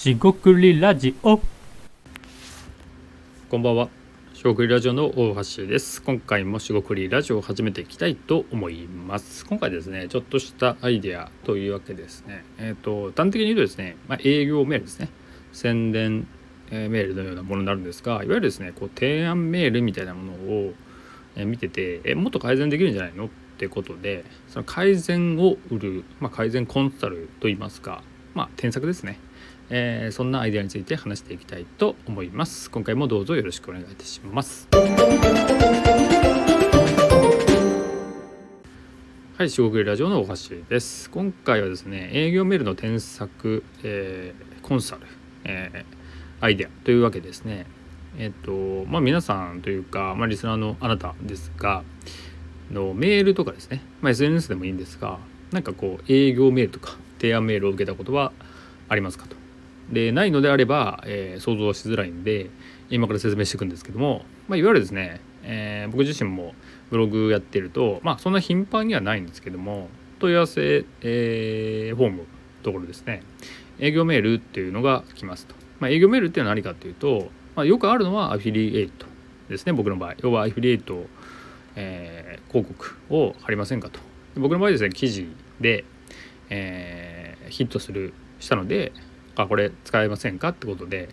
しごくりラジオこんばんは。しごくりラジオの大橋です。今回もしごくりラジオを始めていきたいと思います。今回ですね、ちょっとしたアイデアというわけですね。えっ、と、端的に言うとですね、まあ、営業メールですね。宣伝、メールのようなものになるんですが、いわゆるですね、こう提案メールみたいなものを、見てて、えもっと改善できるんじゃないのってことで、その改善を売る、まあ、改善コンサルといいますか、まあ、添削ですね。えーそんなアイデアについて話していきたいと思います。今回もどうぞよろしくお願いいたします。はい四国ラジオの大橋です。今回はですね営業メールの添削、えーコンサル、えーアイデアというわけですね。えっ、とまあ皆さんというか、まあ、リスナーのあなたですがのメールとかですね、まあ、SNS でもいいんですがなんかこう営業メールとか提案メールを受けたことはありますかと。でないのであれば、えー想像しづらいんで今から説明していくんですけども、まあ、いわゆるですね、えー僕自身もブログやってるとまあそんな頻繁にはないんですけども問い合わせ、えーフォームのところですね。営業メールっていうのが来ますと、まあ、営業メールっていうのは何かっていうと、まあ、よくあるのはアフィリエイトですね僕の場合。要はアフィリエイト、えー広告を貼りませんかと。僕の場合ですね記事で、えーヒットするしたのであこれ使えませんか？ってことで。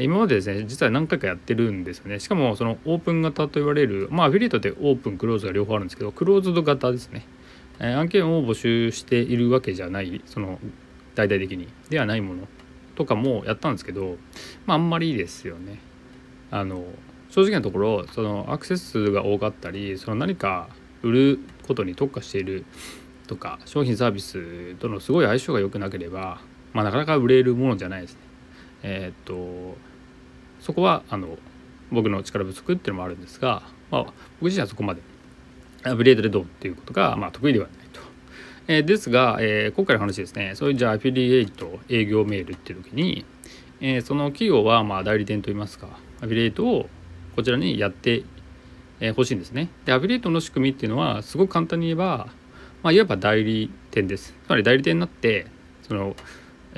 今までですね実は何回かやってるんですよね。しかもそのオープン型と言われるまあアフィリエイトってオープンクローズが両方あるんですけどクローズド型ですね、え案件を募集しているわけじゃないその大々的に。ではないものとかもやったんですけどまああんまりいいですよね。あの正直なところそのアクセス数が多かったりその何か売ることに特化しているとか商品サービスとのすごい相性が良くなければ、まあ、なかなか売れるものじゃないですね。えーっとそこはあの僕の力不足っていうのもあるんですが、まあ、僕自身はそこまでアフィリエイトでどうっていうことが、まあ、得意ではないと。えーですが、えー今回の話ですねそういうじゃあアフィリエイト営業メールっていう時に、えーその企業はまあ代理店といいますかアフィリエイトをこちらにやってえー欲しいんですね。でアフィリエイトの仕組みっていうのはすごく簡単に言えば、まあ、いわば代理店です。つまり代理店になってその、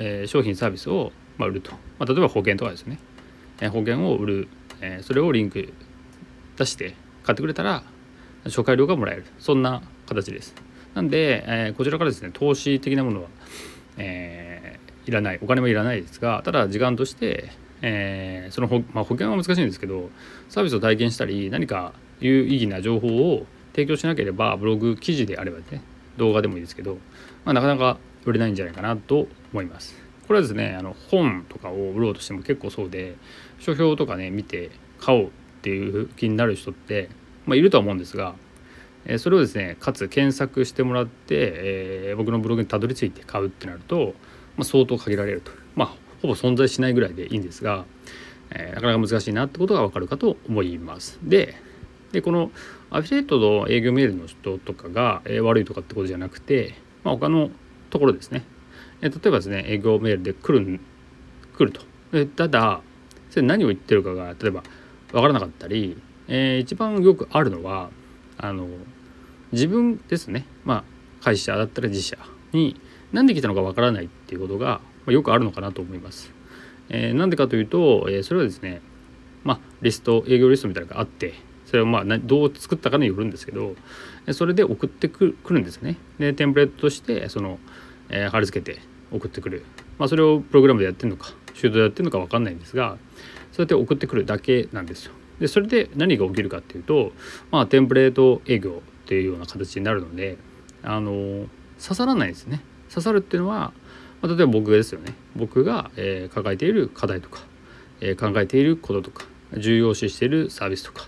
え商品サービスを、ま、売ると、ま、例えば保険とかですね、え保険を売る、えそれをリンク出して買ってくれたら紹介料がもらえる。そんな形です。なんで、えこちらからですね投資的なものは、えーいらない。お金もいらないですがただ時間として、えその保,、まあ、保険は難しいんですけどサービスを体験したり何か有意義な情報を提供しなければブログ記事であればね動画でもいいですけど、まあ、なかなか売れないんじゃないかなと思います。これはですねあの本とかを売ろうとしても結構そうで書評とかね見て買おうっていう気になる人って、まあ、いるとは思うんですが、えそれをですねかつ検索してもらって、えー僕のブログにたどり着いて買うってなると、まあ、相当限られるとまあほぼ存在しないぐらいでいいんですが、えーなかなか難しいなってことがわかるかと思います。ででこのアフィリエイトの営業メールの人とかが、えー悪いとかってことじゃなくて、まあ、他のところですね、え例えばですね営業メールで来る来ると。でただそれ何を言ってるかが例えば分からなかったり、えー一番よくあるのはあの自分ですね。まあ会社だったら自社に何で来たのか分からないっていうことが、ま、よくあるのかなと思います。えーなんでかというと、えーそれはですねまあリスト営業リストみたいなのがあってそれをまあどう作ったかによるんですけどそれで送ってくるんですね。でテンプレートとしてその、えー貼り付けて送ってくる、まあ、それをプログラムでやってるのか手動でやってるのか分かんないんですがそうやって送ってくるだけなんですよ。でそれで何が起きるかっていうと、まあ、テンプレート営業っていうような形になるのであの刺さらないですね。刺さるっていうのは、まあ、例えば僕ですよね僕が、えー抱えている課題とか、えー考えていることとか重要視しているサービスとか、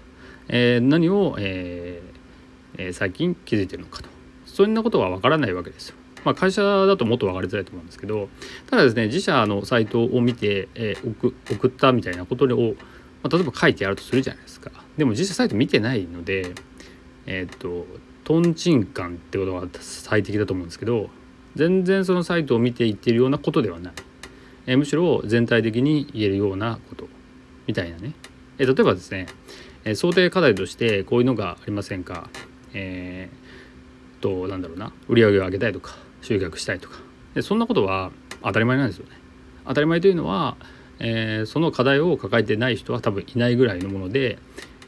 えー何を、えーえ最近気づいてるのかとそんなことは分からないわけですよ。まあ、会社だともっと分かりづらいと思うんですけどただですね自社のサイトを見て、えー送送ったみたいなことを、まあ、例えば書いてあるとするじゃないですか。でも自社サイト見てないのでえっ、とトンチンカンってことが最適だと思うんですけど全然そのサイトを見ていってるようなことではない、えーむしろ全体的に言えるようなことみたいなね、え例えばですね、え想定課題としてこういうのがありませんか？えー、となんだろうな売り上げを上げたいとか集客したいとかでそんなことは当たり前なんですよね当たり前というのは、えー、その課題を抱えてない人は多分いないぐらいのもので、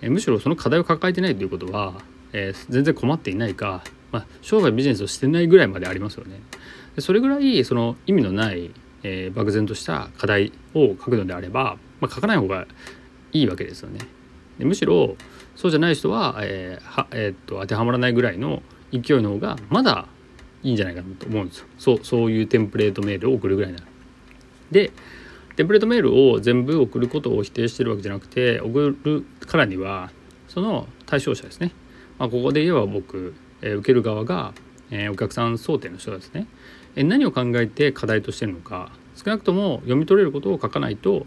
えー、むしろその課題を抱えてないということは、えー、全然困っていないか、まあ、商売ビジネスをしてないぐらいまでありますよね。でそれぐらいその意味のない、え漠然とした課題を書くのであれば、まあ、書かない方がいいわけですよね。でむしろそうじゃない人は,、えーはえー、っと当てはまらないぐらいの勢いの方がまだいいんじゃないかなと思うんですよ。そうそういうテンプレートメールを送るぐらいなら。でテンプレートメールを全部送ることを否定してるわけじゃなくて送るからにはその対象者ですね、まあ、ここで言えば僕、えー、受ける側が、えー、お客さん想定の人ですね、えー、何を考えて課題としてるのか少なくとも読み取れることを書かないと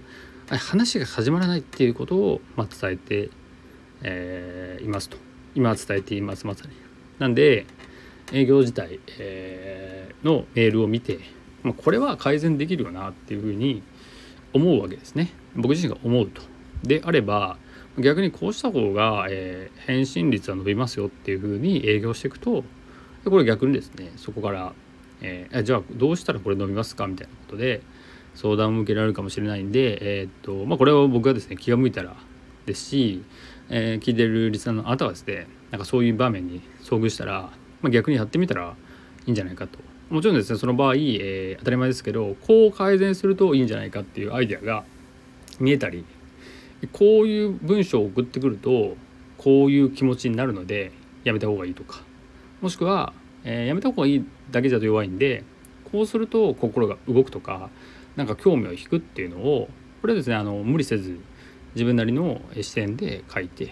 話が始まらないっていうことを、まあ、伝えて、えー、いますと今は伝えていますまさに。なんで営業自体、えー、のメールを見て、まあ、これは改善できるよなっていうふうに思うわけですね僕自身が思うと。であれば逆にこうした方が、えー、返信率は伸びますよっていうふうに営業していくとこれ逆にですねそこから、えー、じゃあどうしたらこれ伸びますかみたいなことで相談を受けられるかもしれないんで、えー、っとまあ、これを僕がですね気が向いたらですし、えー、聞いてるリスナーのあたはですねなんかそういう場面に遭遇したら、まあ、逆にやってみたらいいんじゃないかと。もちろんですねその場合、えー、当たり前ですけどこう改善するといいんじゃないかっていうアイデアが見えたりこういう文章を送ってくるとこういう気持ちになるのでやめた方がいいとかもしくは、えー、やめた方がいいだけじゃと弱いんでこうすると心が動くとかなんか興味を引くっていうのをこれですねあの無理せず自分なりの視点で書いてい、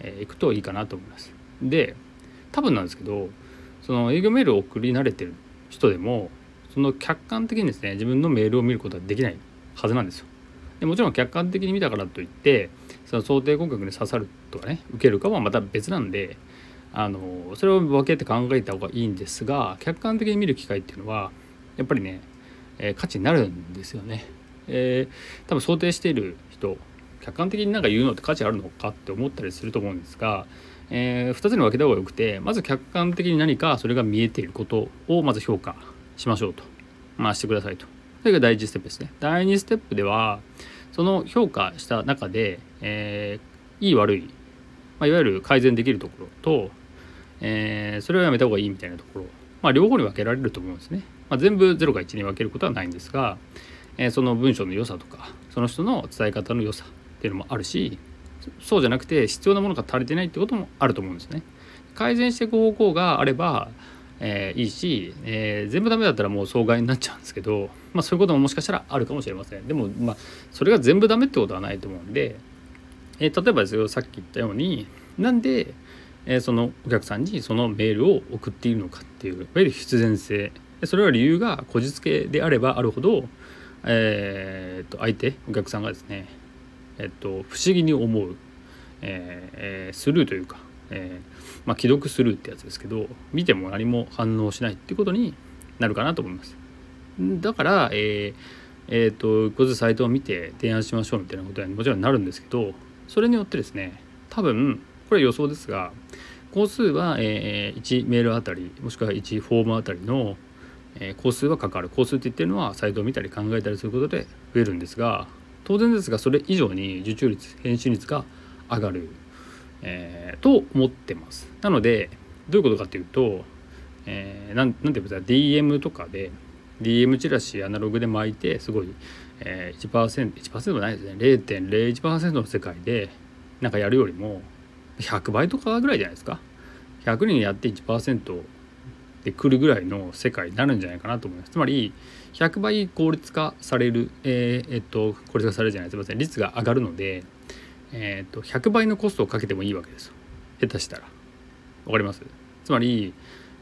えー、くといいかなと思います。で多分なんですけどその営業メールを送り慣れてる人でもその客観的にですね自分のメールを見ることはできないはずなんですよ。でもちろん客観的に見たからといってその想定顧客に刺さるとかね受けるかはまた別なんであのそれを分けて考えた方がいいんですが客観的に見る機会っていうのはやっぱりね、えー、価値になるんですよね。えー、多分想定している人客観的になんか言うのって価値あるのかって思ったりすると思うんですが、えー、2つに分けた方がよくてまず客観的に何かそれが見えていることをまず評価しましょうと。まあしてくださいと。それが第1ステップですね。第2ステップではその評価した中で、えー、いい悪い、まあ、いわゆる改善できるところと、えー、それをやめた方がいいみたいなところ、まあ、両方に分けられると思うんですね、まあ、全部0か1に分けることはないんですが、えー、その文章の良さとかその人の伝え方の良さっていうのもあるしそうじゃなくて必要なものが足りてないってこともあると思うんですね。改善していく方向があれば、えー、いいし、えー、全部ダメだったらもう障害になっちゃうんですけど、まあ、そういうことももしかしたらあるかもしれません。でも、まあ、それが全部ダメってことはないと思うんで、えー、例えばですよさっき言ったようになんで、えそのお客さんにそのメールを送っているのかっていういわゆる必然性それは理由がこじつけであればあるほど、えー、と相手お客さんがですねえっと、不思議に思う、えー、スルーというか、えー、まあ、既読スルーってやつですけど見ても何も反応しないっていことになるかなと思います。だから、えーえーと、とこずサイトを見て提案しましょうみたいなことにもちろんなるんですけどそれによってですね多分これ予想ですが工数は、えー、1メールあたりもしくは1フォームあたりの、え、工数はかかる。工数って言ってるのはサイトを見たり考えたりすることで増えるんですが当然ですがそれ以上に受注率返信率が上がる、えー、と思ってます。なのでどういうことかというと、えー、なんなんていうんですか DM とかで DM チラシアナログで巻いてすごい、えー、1%, 1%もないですね。0.01%の世界でなんかやるよりも100倍とかぐらいじゃないですか。100人やって1%で来るぐらいの世界になるんじゃないかなと思います。つまり100倍効率化される、えー、えっと効率化されるじゃないすみません率が上がるので、えー、っと100倍のコストをかけてもいいわけですよ。下手したら。わかります？つまり、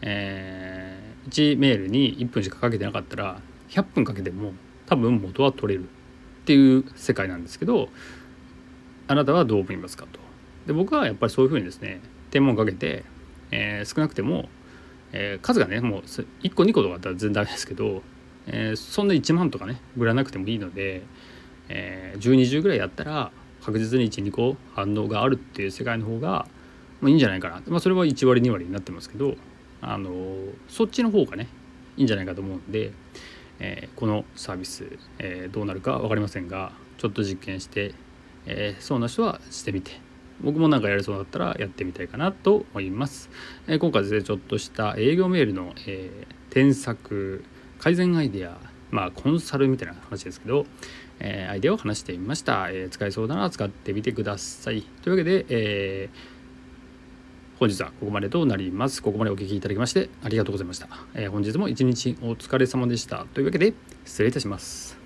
えー、1メールに1分しかかけてなかったら100分かけても多分元は取れる。っていう世界なんですけどあなたはどう思いますかと。で僕はやっぱりそういうふうにですね天文かけて、えー、少なくてもえー、数がねもう1個2個とかだったら全然ダメですけど、えー、そんな1万とかね売らなくてもいいので、えー、1020ぐらいやったら確実に12個反応があるっていう世界の方が、ま、いいんじゃないかな、まあ、それは1割2割になってますけど、あのそっちの方がねいいんじゃないかと思うんで、えこのサービス、えどうなるか分かりませんがちょっと実験して、えーそうな人はしてみて僕もなんかやれそうだったらやってみたいかなと思います。えー今回ですねちょっとした営業メールの、えー添削改善アイデアまあコンサルみたいな話ですけど、えーアイデアを話してみました、え使えそうなら使ってみてください。というわけで、え本日はここまでとなります。ここまでお聞きいただきましてありがとうございました。え本日も一日お疲れ様でした。というわけで失礼いたします。